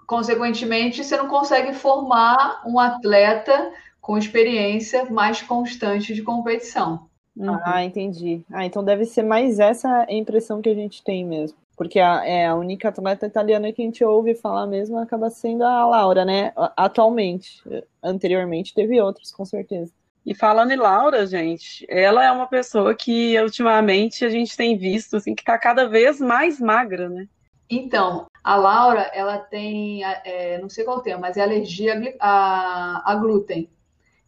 consequentemente, você não consegue formar um atleta com experiência mais constante de competição. Uhum. Ah, entendi. Ah, então deve ser mais essa impressão que a gente tem mesmo. Porque a, é, a única atleta italiana que a gente ouve falar mesmo acaba sendo a Laura, né? Atualmente. Anteriormente teve outros, com certeza. E falando em Laura, gente, ela é uma pessoa que ultimamente a gente tem visto assim que está cada vez mais magra, né? Então, a Laura, ela tem, é, não sei qual tema, mas é alergia a, a, glúten.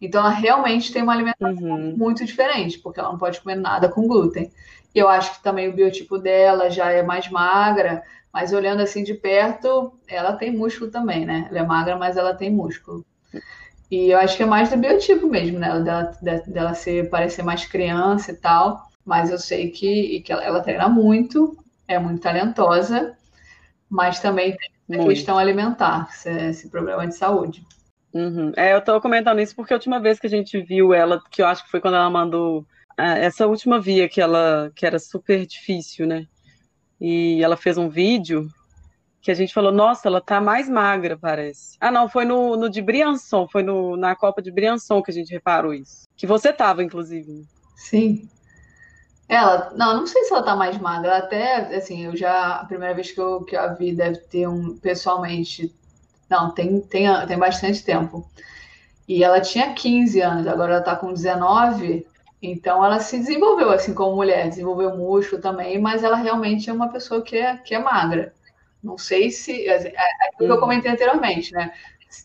Então, ela realmente tem uma alimentação uhum. muito diferente, porque ela não pode comer nada com glúten. E eu acho que também o biotipo dela já é mais magra, mas olhando assim de perto, ela tem músculo também, né? Ela é magra, mas ela tem músculo. E eu acho que é mais do biotipo mesmo, né? Dela, dela ser, parecer mais criança e tal. Mas eu sei que, que ela, ela treina muito, é muito talentosa mas também tem a questão alimentar, esse problema de saúde. Uhum. É, eu estou comentando isso porque a última vez que a gente viu ela, que eu acho que foi quando ela mandou é, essa última via que ela que era super difícil, né? E ela fez um vídeo que a gente falou, nossa, ela tá mais magra, parece. Ah, não, foi no, no de Briançon, foi no, na Copa de Briançon que a gente reparou isso. Que você tava, inclusive. Sim. Ela, não, não sei se ela tá mais magra. Até, assim, eu já, a primeira vez que eu, que eu a vi deve ter um, pessoalmente, não, tem, tem, tem bastante tempo. E ela tinha 15 anos, agora ela tá com 19, então ela se desenvolveu, assim, como mulher, desenvolveu músculo também, mas ela realmente é uma pessoa que é, que é magra. Não sei se, é, é aquilo que eu comentei anteriormente, né?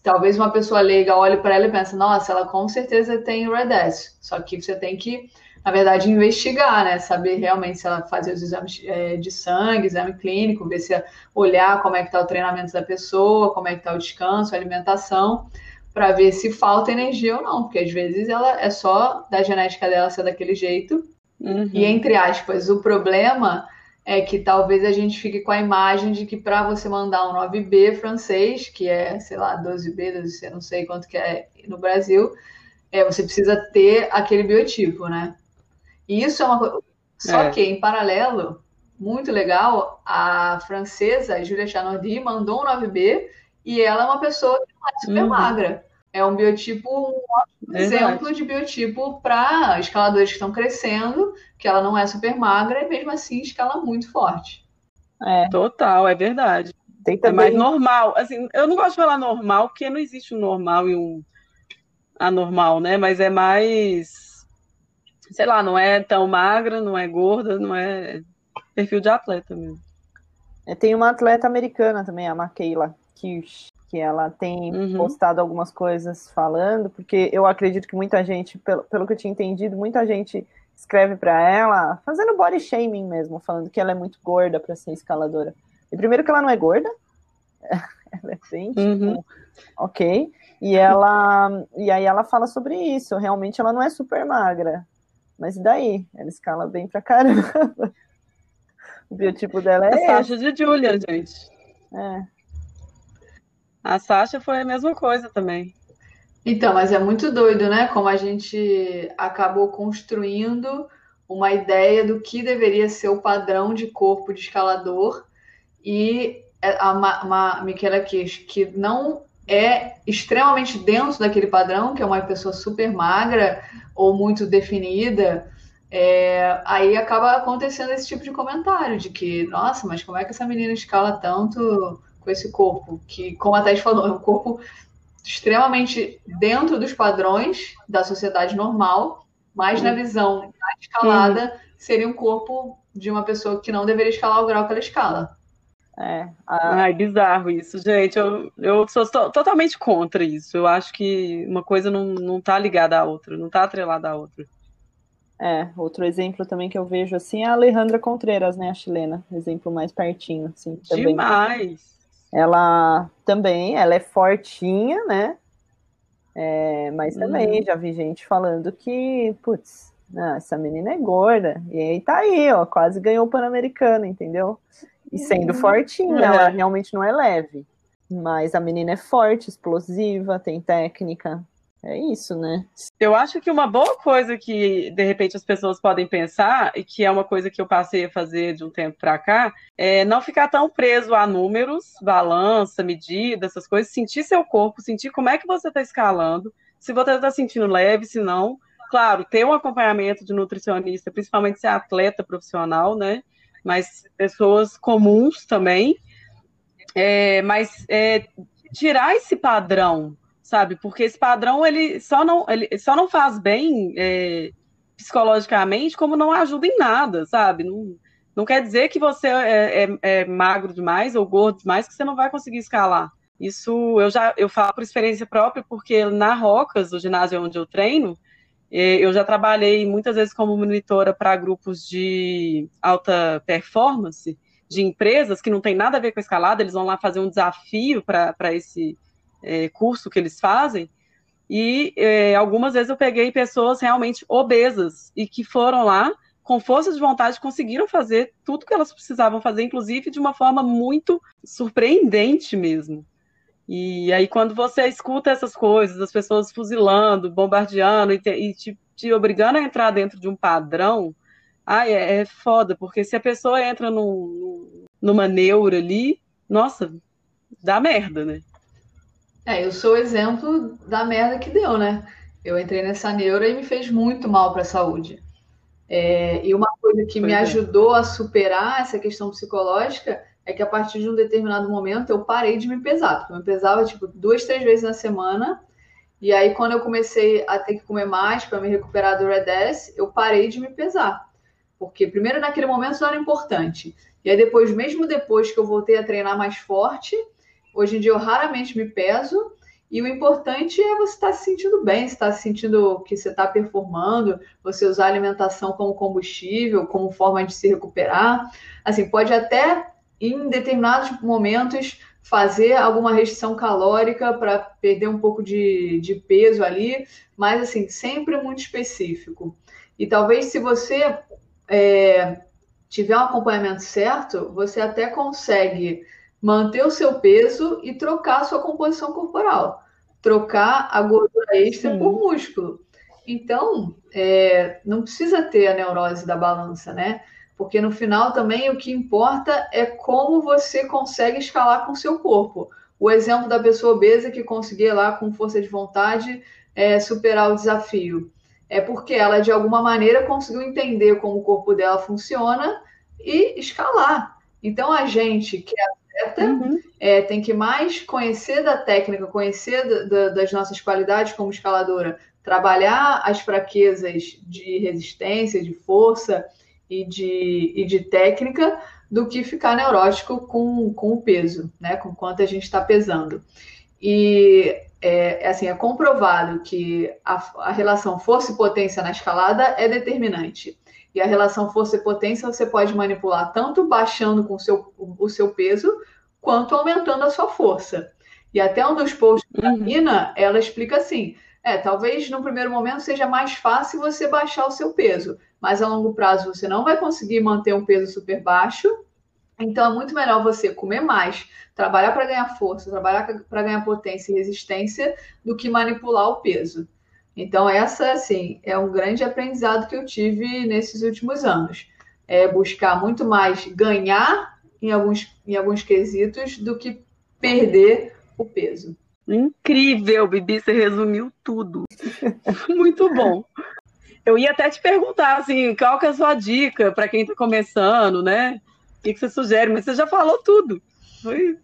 Talvez uma pessoa leiga olhe para ela e pense, nossa, ela com certeza tem REDS, só que você tem que na verdade, investigar, né? Saber realmente se ela fazer os exames é, de sangue, exame clínico, ver se olhar como é que está o treinamento da pessoa, como é que está o descanso, a alimentação. para ver se falta energia ou não, porque às vezes ela é só da genética dela ser daquele jeito. Uhum. E entre aspas, o problema é que talvez a gente fique com a imagem de que para você mandar um 9B francês, que é, sei lá, 12B, 12C, não sei quanto que é no Brasil, é, você precisa ter aquele biotipo, né? E isso é uma coisa. Só é. que, em paralelo, muito legal, a francesa Julia Chanardi mandou um 9B e ela é uma pessoa que não é super uhum. magra. É um biotipo, um exemplo de biotipo para escaladores que estão crescendo, que ela não é super magra e mesmo assim escala muito forte. É. Total, é verdade. Tem também... É mais normal. Assim, eu não gosto de falar normal, porque não existe um normal e um anormal, né? Mas é mais, sei lá, não é tão magra, não é gorda, não é perfil de atleta mesmo. É, tem uma atleta americana também, a Makeila Kirsch, que ela tem uhum. postado algumas coisas falando, porque eu acredito que muita gente, pelo, pelo que eu tinha entendido, muita gente escreve para ela, fazendo body shaming mesmo, falando que ela é muito gorda para ser escaladora. E primeiro que ela não é gorda, ela é bem, tipo, uhum. ok. E ela, e aí ela fala sobre isso. Realmente ela não é super magra, mas e daí? Ela escala bem pra caramba. O biotipo dela é. A Sasha de Julia, gente. É. A Sasha foi a mesma coisa também. Então, mas é muito doido, né? Como a gente acabou construindo uma ideia do que deveria ser o padrão de corpo de escalador e a, a, a Michaela Kish, que não é extremamente dentro daquele padrão, que é uma pessoa super magra ou muito definida, é, aí acaba acontecendo esse tipo de comentário de que, nossa, mas como é que essa menina escala tanto com esse corpo? Que, como a Thais falou, é um corpo extremamente dentro dos padrões da sociedade normal, mas na visão da escalada seria um corpo de uma pessoa que não deveria escalar o grau que ela escala. É, a... Ai, bizarro isso, gente. Eu, eu sou totalmente contra isso. Eu acho que uma coisa não, não tá ligada à outra, não tá atrelada à outra. É, outro exemplo também que eu vejo assim é a Alejandra Contreras, né, a chilena, exemplo mais pertinho, assim. Também. Demais! Ela também, ela é fortinha, né, é, mas também hum. já vi gente falando que, putz, essa menina é gorda, e aí tá aí, ó, quase ganhou o Pan-Americano, entendeu? E sendo uhum. fortinha, é. ela realmente não é leve. Mas a menina é forte, explosiva, tem técnica. É isso, né? Eu acho que uma boa coisa que, de repente, as pessoas podem pensar, e que é uma coisa que eu passei a fazer de um tempo para cá, é não ficar tão preso a números, balança, medida, essas coisas, sentir seu corpo, sentir como é que você está escalando, se você está sentindo leve, se não. Claro, ter um acompanhamento de nutricionista, principalmente se é atleta profissional, né? Mas pessoas comuns também. É, mas é, tirar esse padrão, sabe? Porque esse padrão ele só não, ele só não faz bem é, psicologicamente, como não ajuda em nada, sabe? Não, não quer dizer que você é, é, é, magro demais ou gordo demais que você não vai conseguir escalar. Isso eu já eu falo por experiência própria, porque na Rocas, o ginásio onde eu treino, eu já trabalhei muitas vezes como monitora para grupos de alta performance, de empresas que não tem nada a ver com a escalada, eles vão lá fazer um desafio para esse é, curso que eles fazem. E é, algumas vezes eu peguei pessoas realmente obesas e que foram lá com força de vontade conseguiram fazer tudo que elas precisavam fazer, inclusive de uma forma muito surpreendente mesmo. E aí, quando você escuta essas coisas, as pessoas fuzilando, bombardeando e, te, e te, te, obrigando a entrar dentro de um padrão, ai, é, é foda, porque se a pessoa entra no, numa neura ali, nossa, dá merda, né? É, eu sou o exemplo da merda que deu, né? Eu entrei nessa neura e me fez muito mal para a saúde. É, e uma coisa que pois me é. ajudou a superar essa questão psicológica é que a partir de um determinado momento eu parei de me pesar, porque eu me pesava tipo duas, três vezes na semana. E aí, quando eu comecei a ter que comer mais para me recuperar do Red S, eu parei de me pesar. Porque, primeiro, naquele momento não era importante. E aí, depois, mesmo depois que eu voltei a treinar mais forte, hoje em dia eu raramente me peso. E o importante é você estar tá se sentindo bem, estar tá se sentindo que você está performando, você usar a alimentação como combustível, como forma de se recuperar. Assim, pode até em determinados momentos fazer alguma restrição calórica para perder um pouco de, de peso ali, mas assim, sempre muito específico. E talvez se você é, tiver um acompanhamento certo, você até consegue manter o seu peso e trocar a sua composição corporal, trocar a gordura extra Sim. por músculo. Então, é, não precisa ter a neurose da balança, né? Porque no final também o que importa é como você consegue escalar com o seu corpo. O exemplo da pessoa obesa que conseguia lá com força de vontade é, superar o desafio. É porque ela, de alguma maneira, conseguiu entender como o corpo dela funciona e escalar. Então, a gente que é atleta uhum. é, tem que mais conhecer da técnica, conhecer da, da, das nossas qualidades como escaladora, trabalhar as fraquezas de resistência, de força e de, e de técnica, do que ficar neurótico com, com o peso, né? Com quanto a gente está pesando. E é, assim, é comprovado que a, a relação força e potência na escalada é determinante. E a relação força e potência você pode manipular tanto baixando com o seu, o seu peso, quanto aumentando a sua força. E até um dos posts da uhum. Nina, ela explica assim: é, talvez no primeiro momento seja mais fácil você baixar o seu peso, mas a longo prazo você não vai conseguir manter um peso super baixo. Então é muito melhor você comer mais, trabalhar para ganhar força, trabalhar para ganhar potência e resistência, do que manipular o peso. Então essa, assim, é um grande aprendizado que eu tive nesses últimos anos. É buscar muito mais ganhar em alguns, em alguns quesitos do que perder o peso. Incrível, Bibi, você resumiu tudo. Muito bom. Eu ia até te perguntar, assim, qual que é a sua dica para quem está começando, né? O que, que você sugere? Mas você já falou tudo. Foi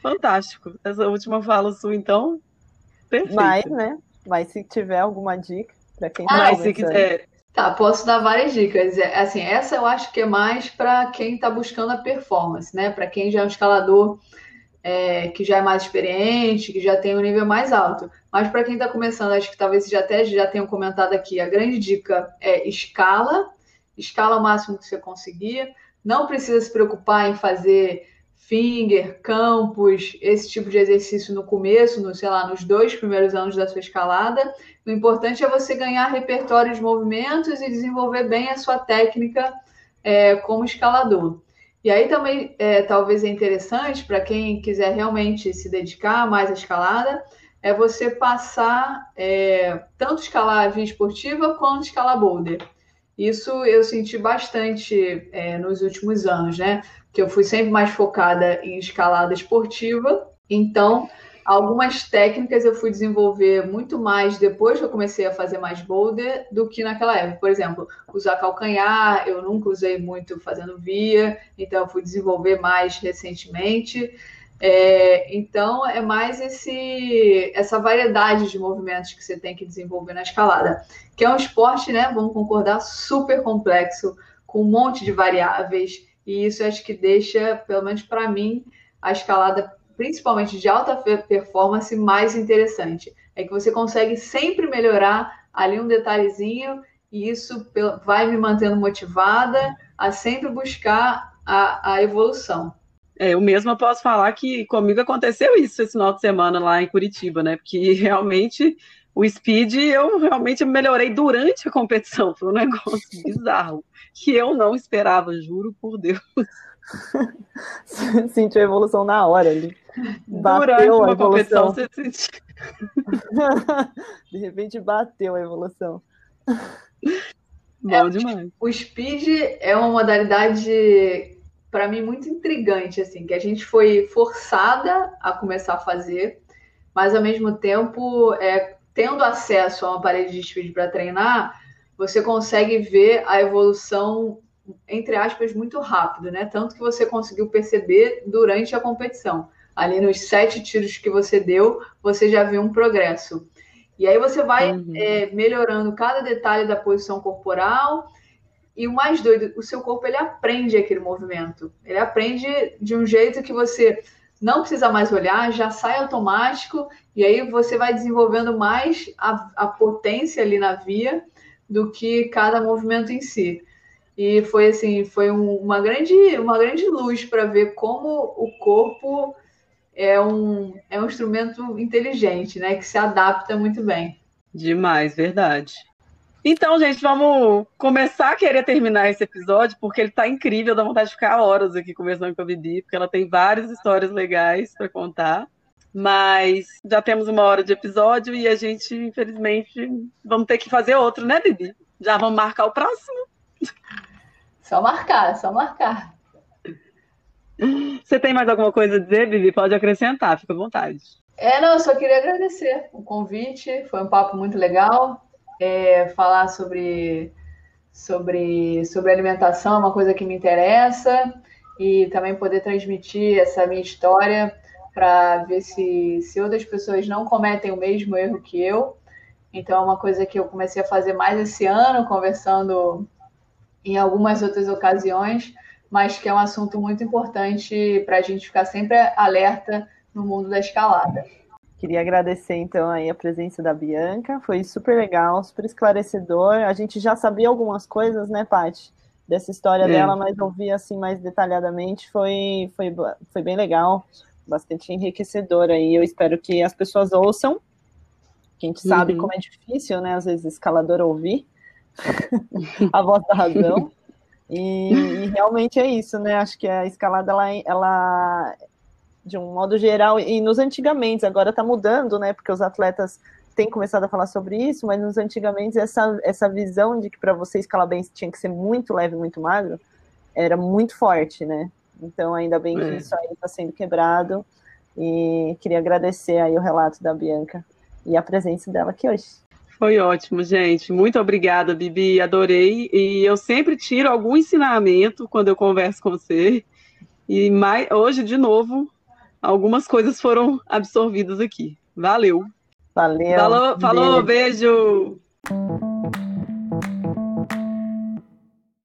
fantástico. Essa última fala sua, então, perfeito. Mas, né? Mas se tiver alguma dica para quem está ah, se quiser. Tá, posso dar várias dicas. É, assim, essa eu acho que é mais para quem está buscando a performance, né? Para quem já é um escalador é, que já é mais experiente, que já tem um nível mais alto. Mas para quem está começando, acho que talvez já até já tenham comentado aqui, a grande dica é escala, escala o máximo que você conseguir. Não precisa se preocupar em fazer finger, campos, esse tipo de exercício no começo, no, sei lá, nos dois primeiros anos da sua escalada. O importante é você ganhar repertório de movimentos e desenvolver bem a sua técnica é, como escalador. E aí também é, talvez é interessante para quem quiser realmente se dedicar mais à escalada, é você passar é, tanto escalar via esportiva quanto escalar boulder. Isso eu senti bastante é, nos últimos anos, né? Que eu fui sempre mais focada em escalada esportiva, então Algumas técnicas eu fui desenvolver muito mais depois que eu comecei a fazer mais boulder do que naquela época. Por exemplo, usar calcanhar, eu nunca usei muito fazendo via, então eu fui desenvolver mais recentemente. É, então é mais esse, essa variedade de movimentos que você tem que desenvolver na escalada, que é um esporte, né? Vamos concordar, super complexo, com um monte de variáveis, e isso acho que deixa, pelo menos para mim, a escalada principalmente de alta performance, mais interessante. É que você consegue sempre melhorar ali um detalhezinho e isso vai me mantendo motivada a sempre buscar a, a evolução. É, eu mesma posso falar que comigo aconteceu isso esse final de semana lá em Curitiba, né? Porque realmente o speed eu realmente melhorei durante a competição. Foi um negócio bizarro que eu não esperava, juro por Deus. Sentiu a evolução na hora ali. Bateu a evolução. Você sentiu. De repente bateu a evolução. Bom é, demais. O speed é uma modalidade para mim muito intrigante assim, que a gente foi forçada a começar a fazer, mas ao mesmo tempo, é, tendo acesso a uma parede de speed para treinar, você consegue ver a evolução entre aspas, muito rápido, né? Tanto que você conseguiu perceber durante a competição. Ali nos sete tiros que você deu, você já viu um progresso. E aí você vai uhum. é, melhorando cada detalhe da posição corporal. E o mais doido, o seu corpo ele aprende aquele movimento. Ele aprende de um jeito que você não precisa mais olhar, já sai automático, e aí você vai desenvolvendo mais a, a potência ali na via do que cada movimento em si. E foi assim, foi um, uma grande, uma grande luz para ver como o corpo é um, é um instrumento inteligente, né? Que se adapta muito bem. Demais, verdade. Então, gente, vamos começar a querer terminar esse episódio, porque ele tá incrível, dá vontade de ficar horas aqui conversando com a Bibi, porque ela tem várias histórias legais para contar. Mas já temos uma hora de episódio e a gente, infelizmente, vamos ter que fazer outro, né, Bibi? Já vamos marcar o próximo. Só marcar, só marcar. Você tem mais alguma coisa a dizer, Bibi? Pode acrescentar, fica à vontade. É, não, eu só queria agradecer o convite, foi um papo muito legal é, falar sobre, sobre, sobre alimentação é uma coisa que me interessa e também poder transmitir essa minha história para ver se, se outras pessoas não cometem o mesmo erro que eu. Então, é uma coisa que eu comecei a fazer mais esse ano, conversando em algumas outras ocasiões, mas que é um assunto muito importante para a gente ficar sempre alerta no mundo da escalada. Queria agradecer então aí a presença da Bianca, foi super legal, super esclarecedor. A gente já sabia algumas coisas, né, Paty, dessa história é. dela, mas ouvir assim mais detalhadamente foi, foi, foi bem legal, bastante enriquecedor aí. Eu espero que as pessoas ouçam, que a gente sabe uhum. como é difícil, né, às vezes escalador ouvir a voz da razão. E, e, realmente é isso, né? Acho que a escalada ela, ela de um modo geral, e nos antigamente, agora está mudando, né? Porque os atletas têm começado a falar sobre isso, mas nos antigamente essa, essa visão de que para você escalar bem tinha que ser muito leve, muito magro, era muito forte, né? Então, ainda bem que é. isso aí está sendo quebrado. E queria agradecer aí o relato da Bianca e a presença dela aqui hoje. Foi ótimo, gente. Muito obrigada, Bibi. Adorei. E eu sempre tiro algum ensinamento quando eu converso com você. E mais, hoje, de novo, algumas coisas foram absorvidas aqui. Valeu. Valeu. Falou, falou beijo. beijo.